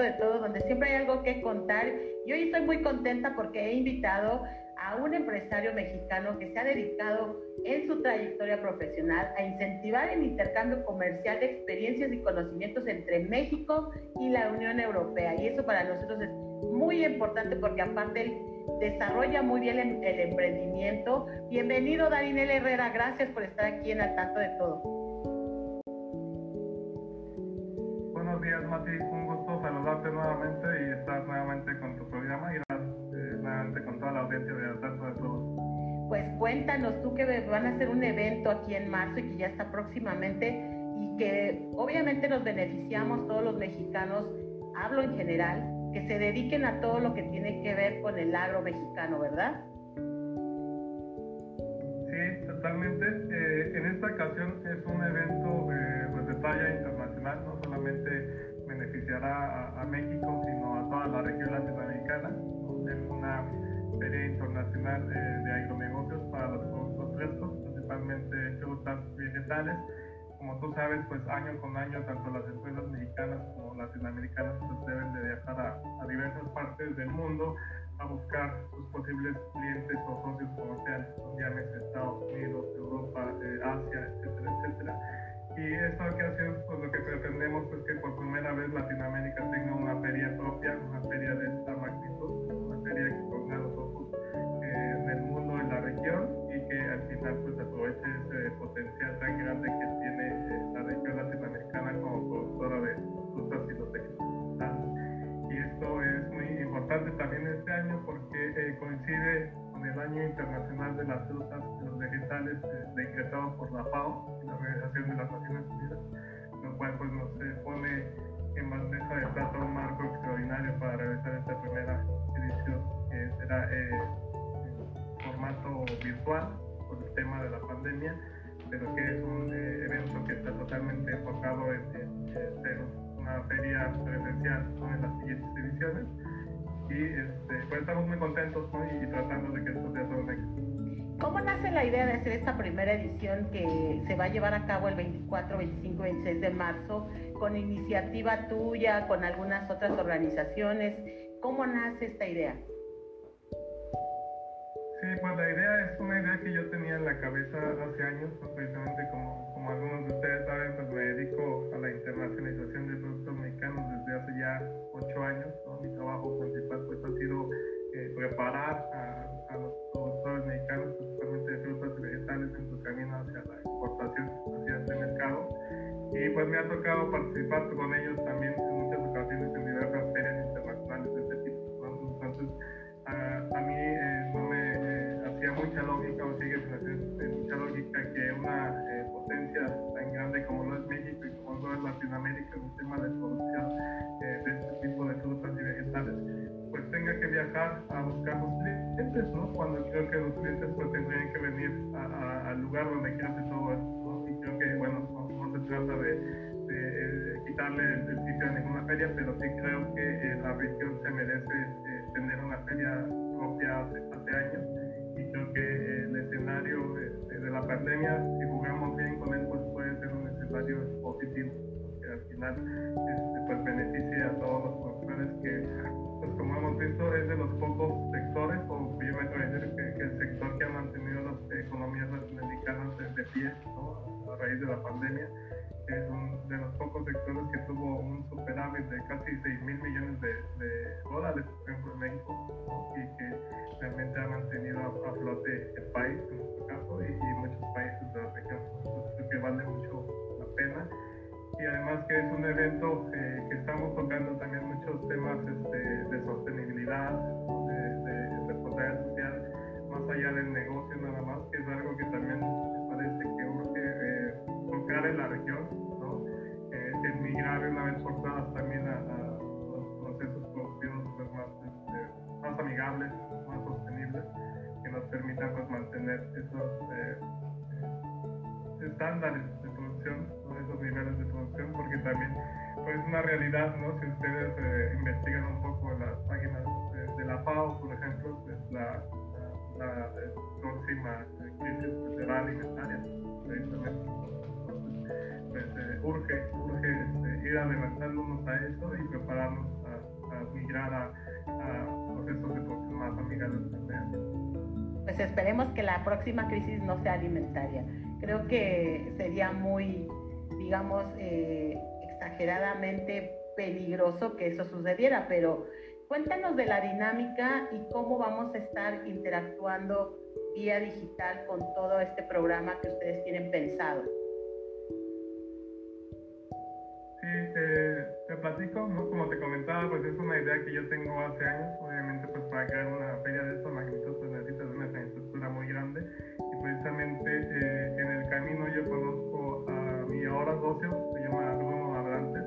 de todo, donde siempre hay algo que contar. Y hoy estoy muy contenta porque he invitado a un empresario mexicano que se ha dedicado en su trayectoria profesional a incentivar el intercambio comercial de experiencias y conocimientos entre México y la Unión Europea. Y eso para nosotros es muy importante porque aparte él desarrolla muy bien el, emprendimiento. Bienvenido Darinel Herrera, gracias por estar aquí en Al Tanto de Todo. Buenos días Mati, nuevamente y estar nuevamente con tu programa y eh, nuevamente con toda la audiencia de Al Tanto de Todo. Pues cuéntanos tú que van a hacer un evento aquí en marzo y que ya está próximamente y que obviamente nos beneficiamos todos los mexicanos, hablo en general, que se dediquen a todo lo que tiene que ver con el agro mexicano, ¿verdad? Sí, totalmente. Eh, en esta ocasión es un evento eh, pues de talla internacional, no solamente beneficiará a, México, sino a toda la región latinoamericana. Es una feria internacional eh, de agronegocios para los productos frescos, principalmente frutas vegetales como tú sabes, pues año con año tanto las empresas mexicanas como latinoamericanas pues deben de viajar a, diversas partes del mundo a buscar sus posibles clientes o socios comerciales, llámese Estados Unidos, Europa, eh, Asia, etcétera, etcétera. Y esta ocasión, pues lo que pretendemos es que por primera vez Latinoamérica tenga una feria propia, una feria de esta magnitud, una feria que ponga los ojos eh, en el mundo, en la región y que al final pues aproveche ese potencial tan grande que también este año porque eh, coincide con el Año Internacional de las Frutas y los Vegetales eh, decretado por la FAO, la Organización de las Naciones Unidas, lo cual pues, nos eh, pone en bandeja de plata un marco extraordinario para realizar esta primera edición, que será en formato virtual por el tema de la pandemia, pero que es un evento que está totalmente enfocado en, ser una feria presencial en las siguientes ediciones y este, pues estamos muy contentos y, tratando de que esto sea todo un éxito. ¿Cómo nace la idea de hacer esta primera edición que se va a llevar a cabo el 24, 25, 26 de marzo con iniciativa tuya, con algunas otras organizaciones? ¿Cómo nace esta idea? Sí, pues la idea es una idea que yo tenía en la cabeza hace años, pues, precisamente como, como algunos de ustedes saben, pues me dedico a la internacionalización de productos mexicanos desde hace ya ocho años. Mi trabajo principal pues ha sido eh, preparar a, a, los mexicanos, principalmente de frutas y vegetales, en su camino hacia la exportación hacia este mercado. Y pues me ha tocado participar con ellos también en muchas ocasiones en diversas ferias internacionales de este tipo. Entonces, a, a mí eh, no me hacía mucha lógica o sigue sin hacer mucha lógica que una eh, potencia tan grande como lo es México y como lo es Latinoamérica en un tema de producción eh, de este tipo de frutas y vegetales, pues tenga que viajar a buscar Cuando creo que los clientes pues tendrían que venir al lugar donde hace todo esto, ¿no? Y creo que, bueno, no, se trata de, quitarle el, sitio a ninguna feria, pero sí creo que la región se merece tener una feria propia hace, hace años y creo que el escenario de, la pandemia, si jugamos bien con él, pues puede ser un escenario positivo, que al final este, pues beneficia a todos los productores que, como hemos visto, es de los pocos sectores, o yo me atrevo a decir que, el sector que ha mantenido las economías latinoamericanas de, pie a raíz de la pandemia es uno de los pocos sectores que tuvo un superávit de casi 6 mil millones de, dólares, por ejemplo, en México, y que realmente ha mantenido a, flote el país, en nuestro caso, y, muchos países de la región. Que vale mucho la pena. Y además que es un evento eh, que estamos tocando también muchos temas este, de sostenibilidad, de, de responsabilidad social, más allá del negocio nada más, que es algo que también me parece que urge eh, tocar en la región, ¿no? Eh, emigrar una vez forzadas también a, los procesos productivos pues, más, este, más amigables, más sostenibles, que nos permitan pues, mantener esos eh, estándares de producción, esos niveles de producción, porque también pues, es una realidad, ¿no? si ustedes investigan un poco las páginas de, la FAO, por ejemplo, pues, la la próxima crisis será alimentaria, precisamente. Pues, eh, urge, urge este, ir adelantándonos a eso y prepararnos a, para migrar a, procesos de producción más amigables Pues esperemos que la próxima crisis no sea alimentaria. Creo que sería muy, digamos, eh, exageradamente peligroso que eso sucediera, pero cuéntanos de la dinámica y cómo vamos a estar interactuando vía digital con todo este programa que ustedes tienen pensado. Sí, te, te platico, ¿no? Como te comentaba, pues es una idea que yo tengo hace años. Obviamente, pues para crear una feria de esta magnitud, socio, se llama Bruno Abrantes.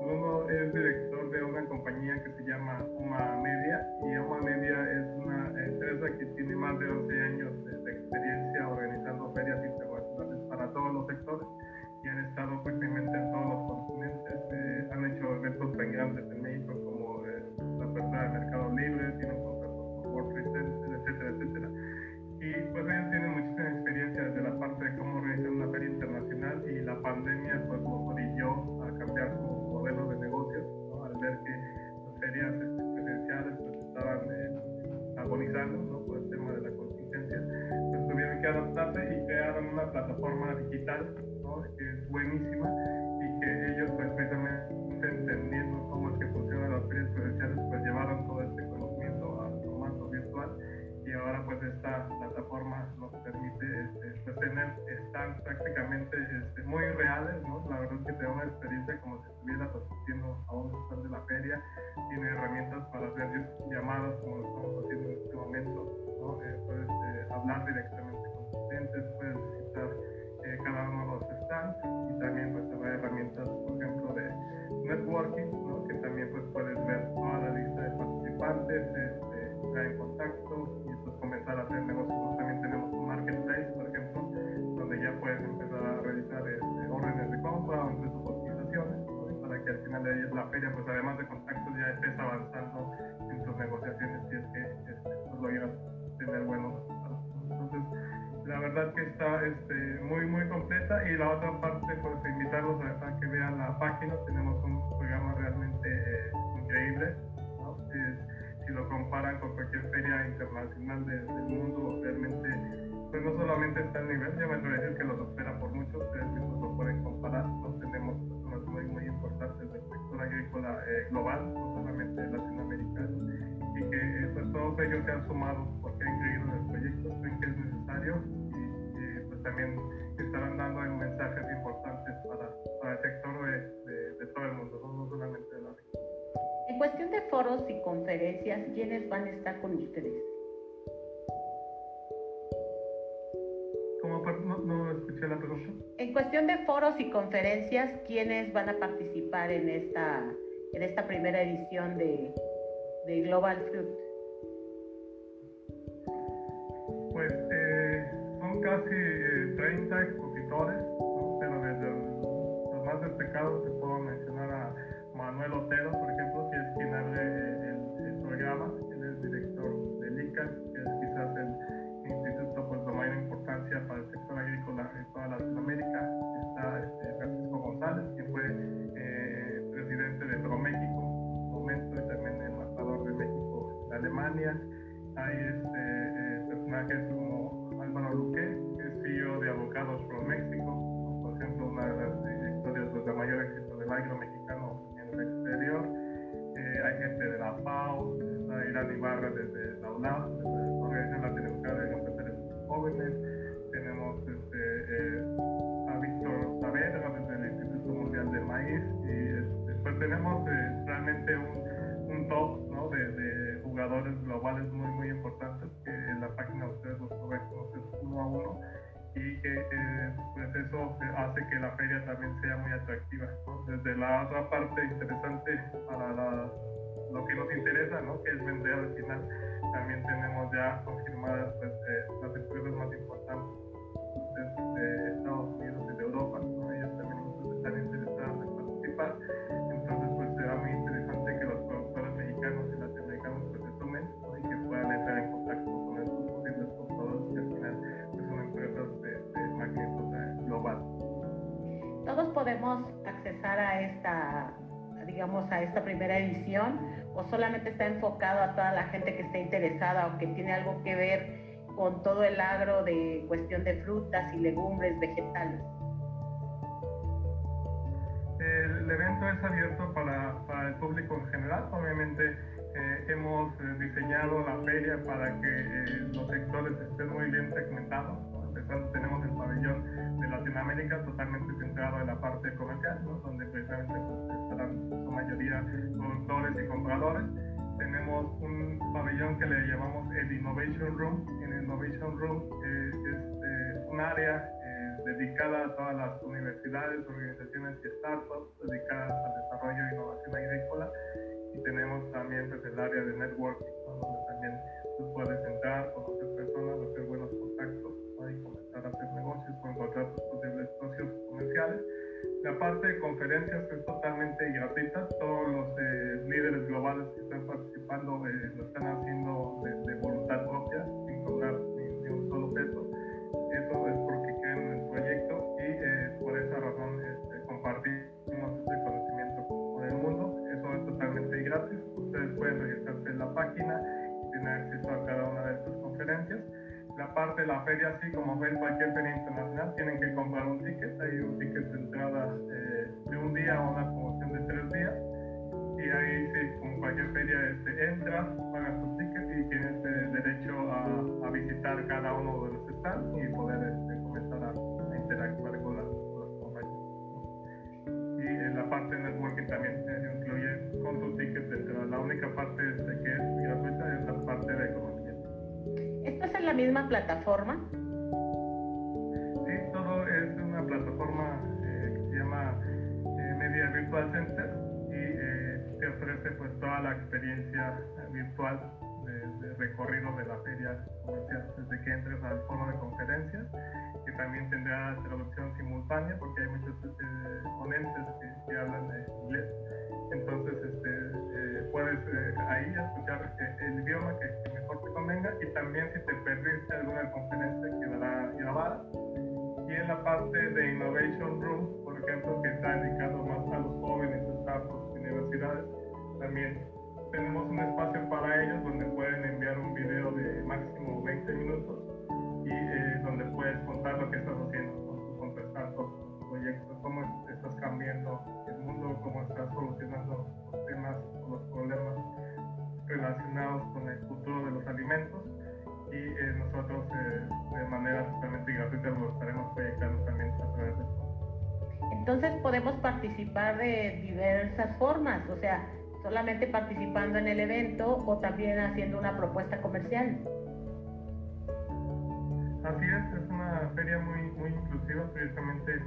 Bruno es director de una compañía que se llama Uma Media. Y Uma Media es una empresa que tiene más de 11 años de, de experiencia organizando ferias internacionales para todos los sectores y han estado prácticamente en todos los continentes. Eh, han hecho eventos tan grandes en México como eh, la apertura del Mercado Libre, tienen contratos con World Trade etcétera, etcétera. Y pues ellos tienen muchísima experiencia desde la parte de cómo organizar una feria plataforma digital que es buenísima y que ellos pues precisamente entendiendo cómo es que funcionan las ferias presenciales pues llevaron todo este conocimiento a formato virtual y ahora pues esta plataforma nos permite este, pues tener, prácticamente este, muy reales, ¿no? La verdad es que te da una experiencia como si estuviera asistiendo a un stand de la feria, tiene herramientas para hacer entrar en contacto y pues comenzar a hacer negocios. También tenemos un marketplace, por ejemplo, donde ya puedes empezar a realizar este, órdenes de compra o incluso cotizaciones, para que al final de la feria, pues además de contactos, ya estés avanzando en tus negociaciones y es que este, pues, logras tener buenos resultados. Entonces, la verdad que está este, muy muy completa y la otra parte pues invitarlos a, que vean la página tenemos un programa realmente eh, increíble si lo comparan con cualquier feria internacional del mundo realmente pues no solamente está al nivel yo me atrevo a decir que lo supera por mucho ustedes mismos lo pueden comparar tenemos personas muy muy importantes del sector agrícola eh, global no solamente latinoamericano y que eh, pues, todos ellos se han sumado porque han creído en el proyecto creen que es necesario también estarán dando mensajes importantes cuestión de foros y conferencias, ¿quiénes van a estar con ustedes? ¿Cómo? No, no escuché la pregunta. En cuestión de foros y conferencias, ¿quiénes van a participar en esta, en esta primera edición de, de Global Fruit? Eh, personajes como Álvaro Luque, de Abogados Pro México, por ejemplo, una de las historias de mayor éxito del agro mexicano en el exterior. Eh, hay gente de la FAO, está Irán Ibarra desde la UNAM, la Organización Latinoamericana de Empresarios Jóvenes. Tenemos este, eh, a Víctor Saavedra desde el Instituto Mundial del Maíz. Y este, pues tenemos eh, realmente un, un top ¿no? de, de, jugadores globales muy, muy importantes que la página ustedes los conocer uno a uno y que eh, pues eso hace que la feria también sea muy atractiva. Desde la otra parte interesante para lo que nos interesa, ¿no? que es vender al final, también tenemos ya confirmadas pues, eh, las empresas más importantes de, Estados Unidos accesar a esta, digamos, a esta primera edición o solamente está enfocado a toda la gente que esté interesada o que tiene algo que ver con todo el agro de cuestión de frutas y legumbres, vegetales? El evento es abierto para, para el público en general. Obviamente eh, hemos eh, diseñado la feria para que eh, los sectores estén muy bien segmentados. Tenemos el pabellón de Latinoamérica totalmente centrado en la parte comercial, donde precisamente pues, estarán su mayoría productores y compradores tenemos un pabellón que le llamamos el Innovation Room. En el Innovation Room eh, es eh, un área eh, dedicada a todas las universidades, organizaciones y startups dedicadas al desarrollo e innovación agrícola. Y tenemos también pues, el área de networking, donde también tú puedes entrar, La parte de conferencias es totalmente gratuita. Todos los eh, líderes globales que están participando eh, lo están haciendo de, voluntad propia, sin cobrar ni, un solo peso. Eso es porque creen en el proyecto y eh, por esa razón este, compartimos este conocimiento con el mundo. Eso es totalmente gratis. Ustedes pueden registrarse en la página y tener acceso a cada una de estas conferencias la parte de la feria, así como ven cualquier feria internacional, tienen que comprar un ticket. Hay un ticket de entrada eh, de un día o una promoción de tres días. Y ahí, sí, como cualquier feria, este, entras, pagas tu ticket y tienes eh, derecho a, visitar cada uno de los stands y poder este, comenzar a, interactuar con las, compañías. Y en la parte de networking también se incluye con tu ticket de entrada. La única parte este, que es gratuita es la parte de conocimiento. ¿Esto es en la misma plataforma? Sí, todo es una plataforma eh, que se llama eh, Media Virtual Center y eh, te ofrece pues toda la experiencia virtual de, recorrido de la feria comercial desde que entres al foro de conferencias que también tendrá traducción simultánea porque hay muchos ponentes que, que hablan inglés entonces eh, puedes eh, ahí escuchar eh, el idioma que, mejor te convenga y también si te perdiste alguna conferencia quedará grabada. Y en la parte de Innovation Room, por ejemplo, que está dedicado más a los jóvenes, startups, universidades, también tenemos un espacio para ellos donde pueden enviar un video de máximo 20 minutos y donde puedes contar lo que estás haciendo con tus startups, proyectos, cómo estás cambiando cómo está solucionando relacionados con el futuro de los alimentos y eh, nosotros eh, de manera totalmente gratuita lo estaremos proyectando también a través de. Entonces podemos participar de diversas formas, o sea, solamente participando en el evento o también haciendo una propuesta comercial. Así es, es una feria muy, muy inclusiva, precisamente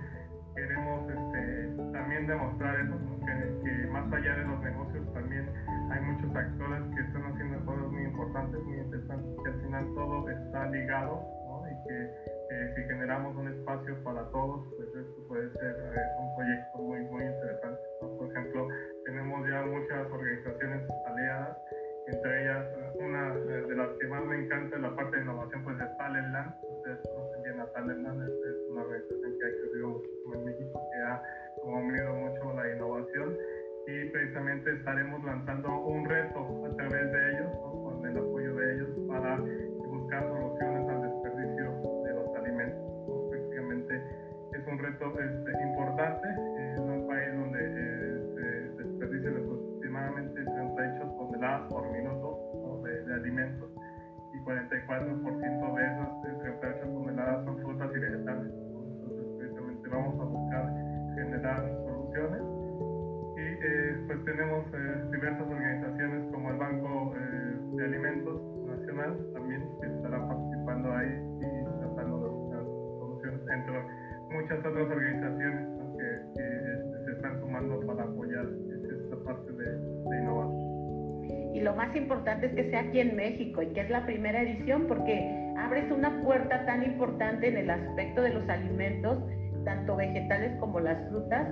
queremos este, también demostrar eso, que, más allá de los negocios también hay muchos actores que están haciendo cosas muy importantes, muy interesantes, que al final todo está ligado y que si generamos un espacio para todos, pues esto puede ser eh, un proyecto muy, muy interesante. Por ejemplo, tenemos ya muchas organizaciones aliadas, entre ellas una de las que más me encanta la parte de innovación, pues es Talentland. Ustedes conocen bien a Talentland, es una organización que ha crecido ha promovido mucho la innovación y precisamente estaremos lanzando un reto a través de ellos, con el apoyo de ellos, para buscar soluciones al desperdicio de los alimentos. Prácticamente es un reto este, importante en un país donde eh, se desperdicia aproximadamente 38 toneladas por minuto de, de alimentos y 44% de esas 38 toneladas son frutas y vegetales vamos a buscar generar soluciones. Y eh, pues tenemos eh, diversas organizaciones como el Banco eh, de Alimentos Nacional también que estará participando ahí y tratando de buscar soluciones entre muchas otras organizaciones que, este, se están sumando para apoyar esta parte de, de innovación. Y lo más importante es que sea aquí en México y que es la primera edición porque abres una puerta tan importante en el aspecto de los alimentos tanto vegetales como las frutas,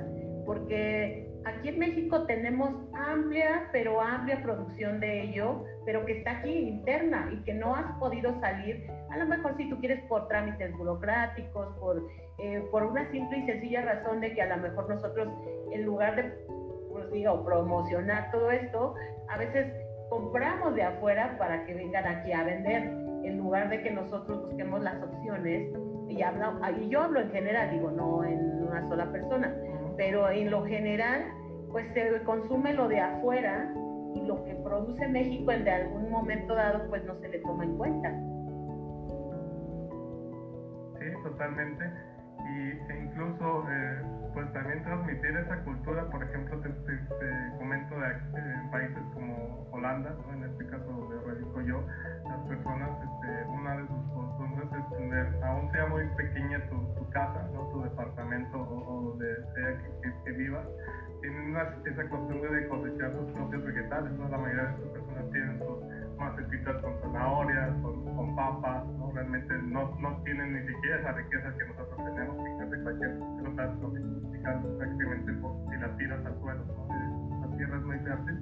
porque aquí en México tenemos amplia, pero amplia producción de ello, pero que está aquí interna y que no has podido salir, a lo mejor si tú quieres por trámites burocráticos, por, eh, por una simple y sencilla razón de que a lo mejor nosotros, en lugar de pues, sí, o promocionar todo esto, a veces compramos de afuera para que vengan aquí a vender, en lugar de que nosotros busquemos las opciones. Y, hablo, y yo hablo en general, digo, no en una sola persona, pero en lo general, pues se consume lo de afuera y lo que produce México en de algún momento dado, pues no se le toma en cuenta. Sí, totalmente y, e incluso eh, pues también transmitir esa cultura, por ejemplo, te, comento de, en países como Holanda, en este caso donde radico yo, las personas, este, una de sus costumbres es tener, aún sea muy pequeña tu, casa, ¿no? tu departamento o, donde sea que, vivas, tienen esa costumbre de cosechar sus propios vegetales, ¿no? la mayoría de estas personas tienen sus con zanahorias, con, papas, ¿no? realmente no, no tienen ni siquiera esa riqueza que nosotros tenemos, fíjate cualquier fruta lo prácticamente si la tiras al suelo, ¿no? la tierra es muy fértil,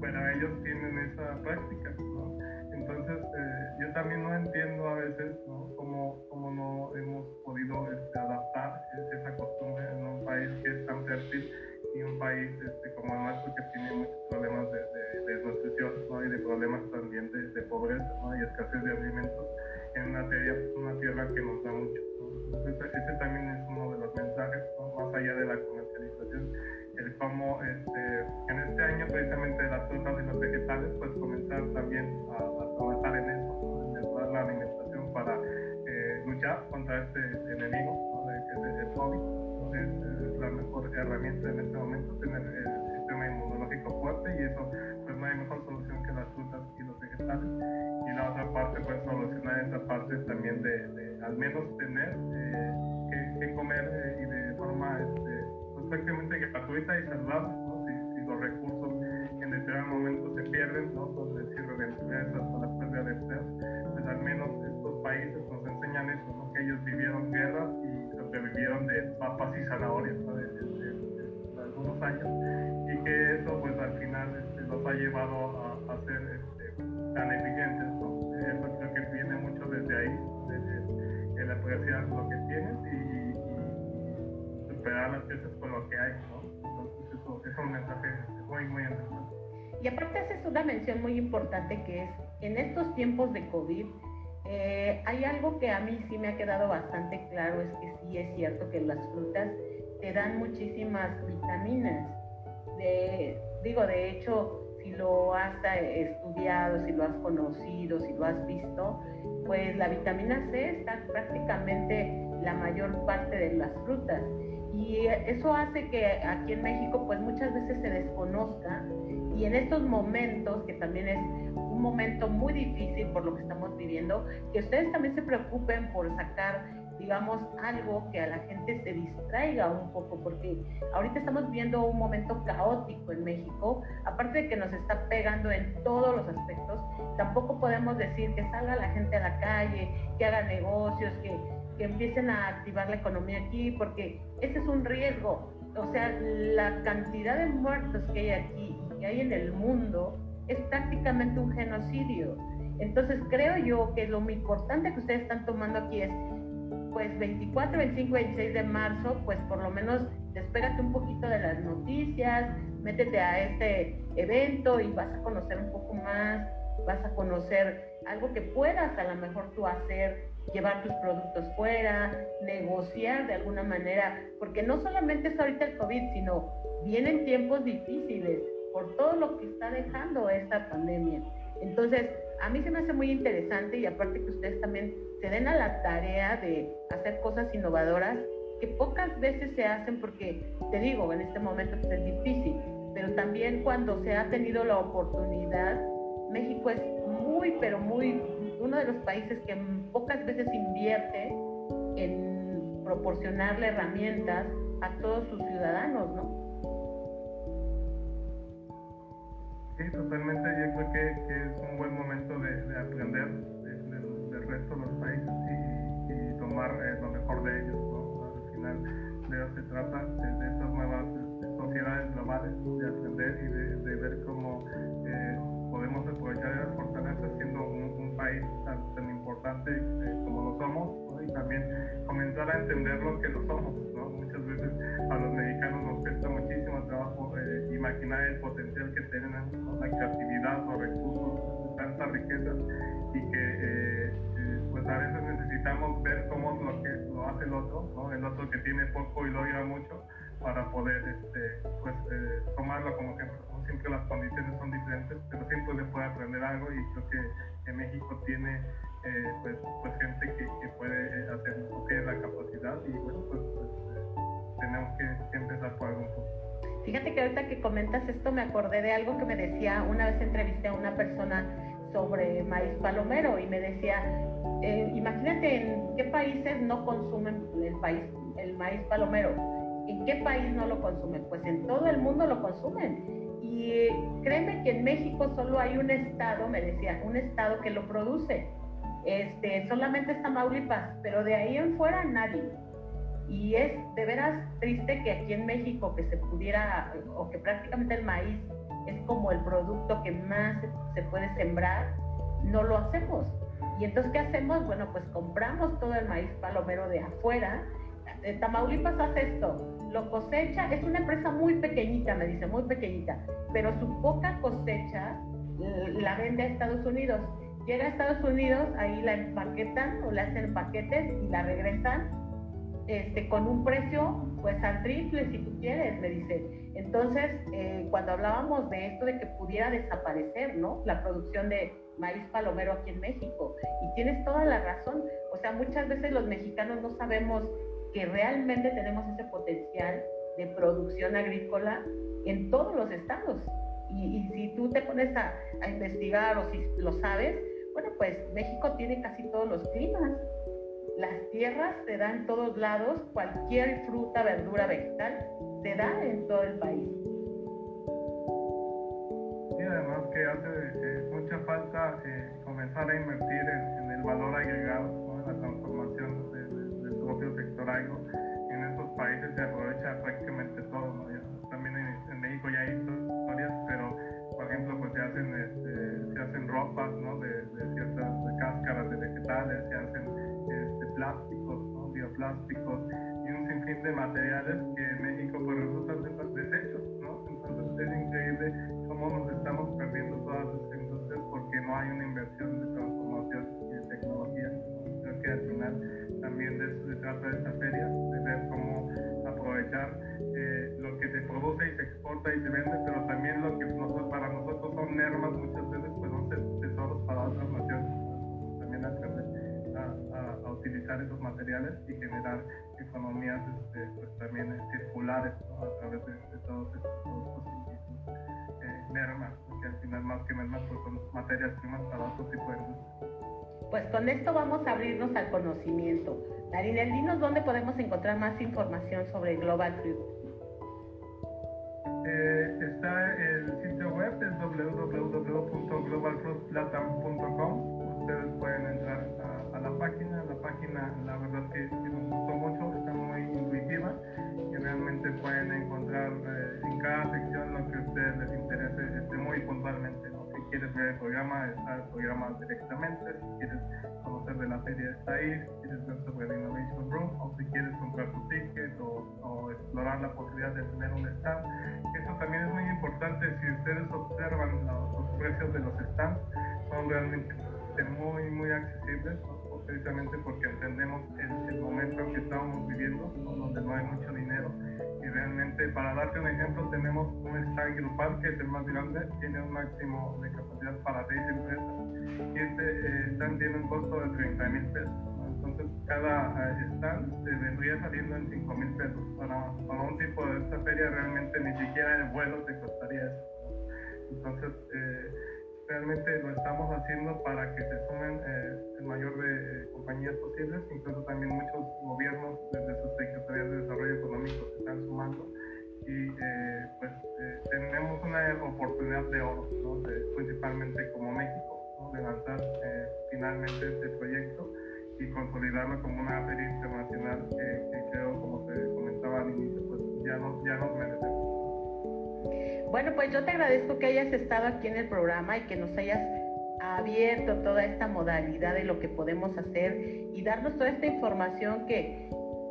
pero ellos tienen esa práctica, ¿no? Entonces, eh, yo también no entiendo a veces ¿no? Cómo, cómo no hemos podido este, adaptar esa costumbre en un país que es tan fértil y un país este, como el nuestro que tiene muchos problemas de, de, ¿no? y de problemas también de, de pobreza ¿no? y escasez de alimentos en una tierra, una tierra que nos da mucho. ese también es uno de los mensajes, más allá de la comercialización, el cómo este, en este año precisamente las frutas y los vegetales, pues comenzar también a, trabajar en eso, mejorar la alimentación para eh, luchar contra este enemigo, que es el COVID la mejor herramienta en este momento, tener el sistema inmunológico fuerte y eso pues no hay mejor solución que las frutas y los vegetales. Y la otra parte pues solucionar esa parte también de, al menos tener eh, que, comer eh, y de forma este, pues, prácticamente gratuita y saludable, si, los recursos en determinado momento se pierden, ¿no? decirlo de empresas o la pérdida de empleo, pues al menos estos países nos enseñan eso, que ellos vivieron guerras y que vivieron de papas y zanahorias de, algunos años y que eso pues al final este, los ha llevado a, ser este, tan eficientes. ¿no? Eso creo que viene mucho desde ahí, desde el apreciar lo que tienes y, superar las veces con lo que hay. ¿no? Entonces eso, es un mensaje muy, muy interesante. Y aparte haces una mención muy importante que es, en estos tiempos de COVID, eh, hay algo que a mí sí me ha quedado bastante claro, es que sí es cierto que las frutas te dan muchísimas vitaminas. digo, de hecho, si lo has estudiado, si lo has conocido, si lo has visto, pues la vitamina C está prácticamente la mayor parte de las frutas. Y eso hace que aquí en México pues muchas veces se desconozca y en estos momentos, que también es un momento muy difícil por lo que estamos viviendo, que ustedes también se preocupen por sacar, digamos, algo que a la gente se distraiga un poco, porque ahorita estamos viendo un momento caótico en México, aparte de que nos está pegando en todos los aspectos, tampoco podemos decir que salga la gente a la calle, que haga negocios, que, que empiecen a activar la economía aquí, porque ese es un riesgo. O sea, la cantidad de muertos que hay aquí y que hay en el mundo es prácticamente un genocidio. Entonces creo yo que lo muy importante que ustedes están tomando aquí es, pues 24, 25, 26 de marzo, pues por lo menos despégate un poquito de las noticias, métete a este evento y vas a conocer un poco más, vas a conocer algo que puedas a lo mejor tú hacer, llevar tus productos fuera, negociar de alguna manera, porque no solamente es ahorita el COVID, sino vienen tiempos difíciles por todo lo que está dejando esta pandemia. Entonces, a mí se me hace muy interesante y aparte que ustedes también se den a la tarea de hacer cosas innovadoras que pocas veces se hacen porque, te digo, en este momento pues, es difícil, pero también cuando se ha tenido la oportunidad, México es muy, pero muy, uno de los países que pocas veces invierte en proporcionarle herramientas a todos sus ciudadanos, ¿no? Sí, totalmente. Yo creo que, es un buen momento de, aprender del resto de los países y, tomar eh, lo mejor de ellos. Al final de eso se trata, de, estas nuevas este, sociedades globales, de aprender y de, ver cómo eh, podemos aprovechar las fortalezas siendo un, país tan, importante eh, como lo somos y también comenzar a entender lo que lo somos. Muchas veces a los mexicanos nos trabajo imaginar el potencial que tienen, la creatividad, los recursos, tantas riquezas y que eh, eh, pues a veces necesitamos ver cómo lo que lo hace el otro, ¿no? el otro que tiene poco y lo logra mucho para poder este, pues, eh, tomarlo como ejemplo. Siempre las condiciones son diferentes, pero siempre se puede aprender algo y creo que, que México tiene pues, pues, gente que, puede hacerlo, tiene la capacidad y bueno, pues, pues tenemos que, empezar por algún punto. Fíjate que ahorita que comentas esto me acordé de algo que me decía, una vez entrevisté a una persona sobre maíz palomero y me decía, eh, imagínate en qué países no consumen el, país, el maíz palomero, en qué país no lo consumen, pues en todo el mundo lo consumen. Y créeme que en México solo hay un estado, me decía, un estado que lo produce. Este, solamente está Tamaulipas, pero de ahí en fuera nadie. Y es de veras triste que aquí en México que se pudiera, o que prácticamente el maíz es como el producto que más se puede sembrar, no lo hacemos. Y entonces, ¿qué hacemos? Bueno, pues compramos todo el maíz palomero de afuera. Tamaulipas hace esto, lo cosecha, es una empresa muy pequeñita, me dice, muy pequeñita, pero su poca cosecha la vende a Estados Unidos. Llega a Estados Unidos, ahí la empaquetan o le hacen paquetes y la regresan este, con un precio pues al triple si tú quieres, me dice. Entonces, eh, cuando hablábamos de esto de que pudiera desaparecer, ¿no? La producción de maíz palomero aquí en México. Y tienes toda la razón. O sea, muchas veces los mexicanos no sabemos que realmente tenemos ese potencial de producción agrícola en todos los estados. Y, si tú te pones a, a investigar o si lo sabes, bueno, pues México tiene casi todos los climas las tierras se dan en todos lados, cualquier fruta, verdura, vegetal se da en todo el país. Y además que hace mucha falta eh, comenzar a invertir en, el valor agregado, en la transformación del propio sector agro. En estos países se aprovecha prácticamente todo. también en, México ya hay historias, pero por ejemplo pues se hacen, este, se hacen ropas bioplásticos y un sinfín de materiales que en México pues resultan desechos, ¿no? Entonces es increíble cómo nos estamos perdiendo todas estas industrias porque no hay una inversión de transformación y de tecnología. Creo que al final también de eso se trata esta feria, de ver cómo aprovechar eh, lo que se produce y se exporta y se vende, pero también lo que para nosotros son mermas muchas veces pues son tesoros para otras naciones. También aprender utilizar esos materiales y generar economías este, pues, también eh, circulares a través de, todos estos productos y eh, mermas, porque al final más que mermas pues, son materias primas para otro tipo de industria. Pues con esto vamos a abrirnos al conocimiento. Darinel, dinos dónde podemos encontrar más información sobre Global Fruit. Eh, está el sitio web, es www.globalfruitlatam.com. Ustedes pueden entrar a, la página. La página, la verdad que, que nos gustó mucho, está muy intuitiva y realmente pueden encontrar eh, en cada sección lo que a ustedes les interese este, muy puntualmente. Si quieres ver el programa, está el programa directamente. Si quieres conocer de la feria, está ahí. Si quieres ver sobre el Innovation Room o si quieres comprar tu ticket o, explorar la posibilidad de tener un stand. Eso también es muy importante. Si ustedes observan los, los precios de los stands, son realmente muy, muy accesibles, precisamente porque entendemos el, momento en que estamos viviendo, donde no hay mucho dinero. Y realmente, para darte un ejemplo, tenemos un stand grupal que es el más grande, tiene un máximo de capacidad para 6 empresas, y este eh, stand tiene un costo de 30 mil pesos. Entonces, cada eh, stand se vendría saliendo en 5 mil pesos. Para, para un tipo de esta feria, realmente ni siquiera el vuelo te costaría eso. Entonces, eh, realmente lo estamos haciendo para que se sumen eh, el mayor de eh, compañías posibles, incluso también muchos gobiernos desde sus secretarías de desarrollo económico se están sumando y eh, pues tenemos una oportunidad de oro, principalmente como México, de lanzar finalmente este proyecto y consolidarlo como una feria internacional que, creo, como te comentaba al inicio, pues ya nos, ya nos merecemos. Bueno, pues yo te agradezco que hayas estado aquí en el programa y que nos hayas abierto toda esta modalidad de lo que podemos hacer y darnos toda esta información que,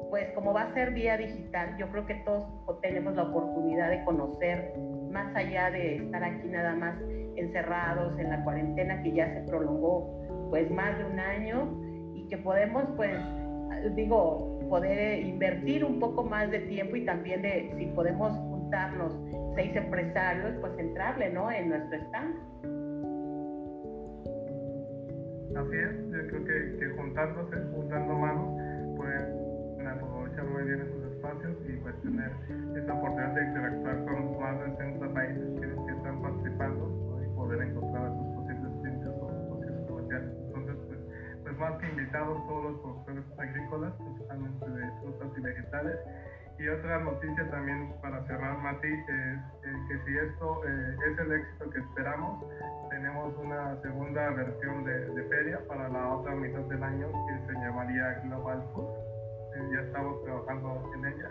pues como va a ser vía digital, yo creo que todos tenemos la oportunidad de conocer más allá de estar aquí nada más encerrados en la cuarentena que ya se prolongó pues más de un año y que podemos pues digo poder invertir un poco más de tiempo y también de si podemos juntarnos seis empresarios pues entrarle no en nuestro stand así es yo creo que, que juntándose juntando manos pues aprovechar muy bien esos espacios y pues tener esa oportunidad de interactuar con más de 60 países que, están participando y poder encontrar a sus posibles clientes o socios comerciales. Entonces, pues, pues, más que invitados todos los productores agrícolas, principalmente de frutas y vegetales. Y otra noticia también para cerrar, Mati, es que si esto eh, es el éxito que esperamos, tenemos una segunda versión de, feria para la otra mitad del año que se llamaría Global Food ya estamos trabajando en ella.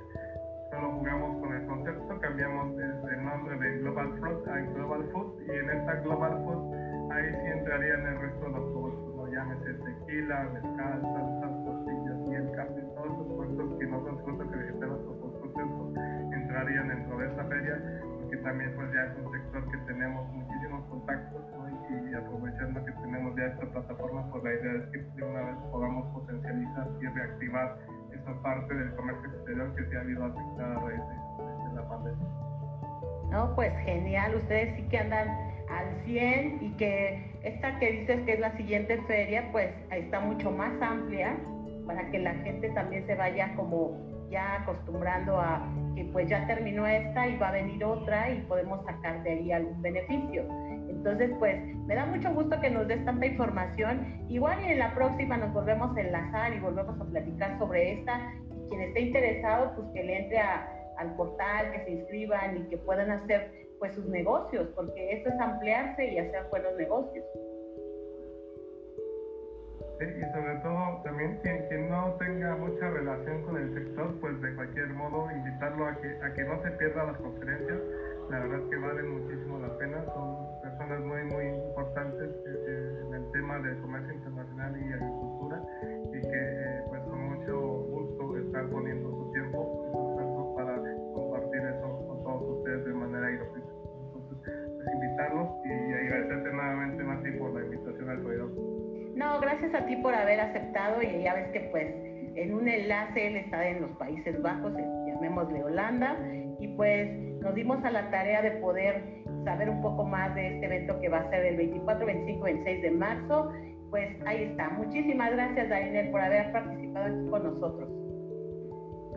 Solo jugamos con el concepto, cambiamos el nombre de Global Food a Global Food y en esta Global Food ahí sí entrarían el resto de los productos, ¿no? llámese tequila, mezcal, salsas, tortillas, miel, café, todos los productos que no son frutas y entrarían dentro de esta feria porque también pues ya es un sector que tenemos muchísimos contactos y, aprovechando que tenemos ya esta plataforma pues la idea es que de una vez podamos potencializar y reactivar parte del comercio exterior que se ha habido afectada a raíz de, la pandemia. No, pues genial, ustedes sí que andan al 100 y que esta que dices que es la siguiente feria, pues está mucho más amplia para que la gente también se vaya como ya acostumbrando a que pues ya terminó esta y va a venir otra y podemos sacar de ahí algún beneficio. Entonces, pues me da mucho gusto que nos des tanta información. Igual y en la próxima nos volvemos a enlazar y volvemos a platicar sobre esta. Y quien esté interesado, pues que le entre al portal, que se inscriban y que puedan hacer pues sus negocios, porque esto es ampliarse y hacer buenos negocios. Y sobre todo también quien, quien, no tenga mucha relación con el sector, pues de cualquier modo invitarlo a que, a que no se pierda las conferencias. La verdad es que valen muchísimo la pena, son personas muy, muy importantes eh, eh, en el tema del comercio internacional y agricultura y que eh, pues con mucho gusto están poniendo su tiempo para compartir eso con todos ustedes de manera gratuita. Entonces, pues invitarlos y agradecerte nuevamente, Mati, por la invitación al programa. No, gracias a ti por haber aceptado y ya ves que pues en un enlace él está en los Países Bajos, llamémosle Holanda, y pues nos dimos a la tarea de poder saber un poco más de este evento que va a ser el 24, 25, 26 de marzo. Pues ahí está. Muchísimas gracias, Darinel, por haber participado aquí con nosotros.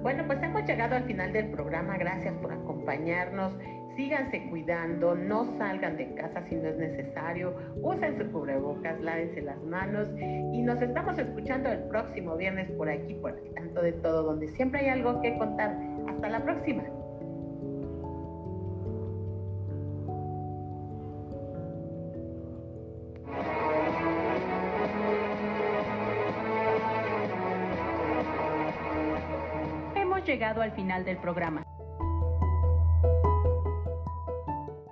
Bueno, pues hemos llegado al final del programa. Gracias por acompañarnos síganse cuidando, no salgan de casa si no es necesario, usen su cubrebocas, lávense las manos y nos estamos escuchando el próximo viernes por aquí, por el tanto de todo, donde siempre hay algo que contar. Hasta la próxima. Hemos llegado al final del programa.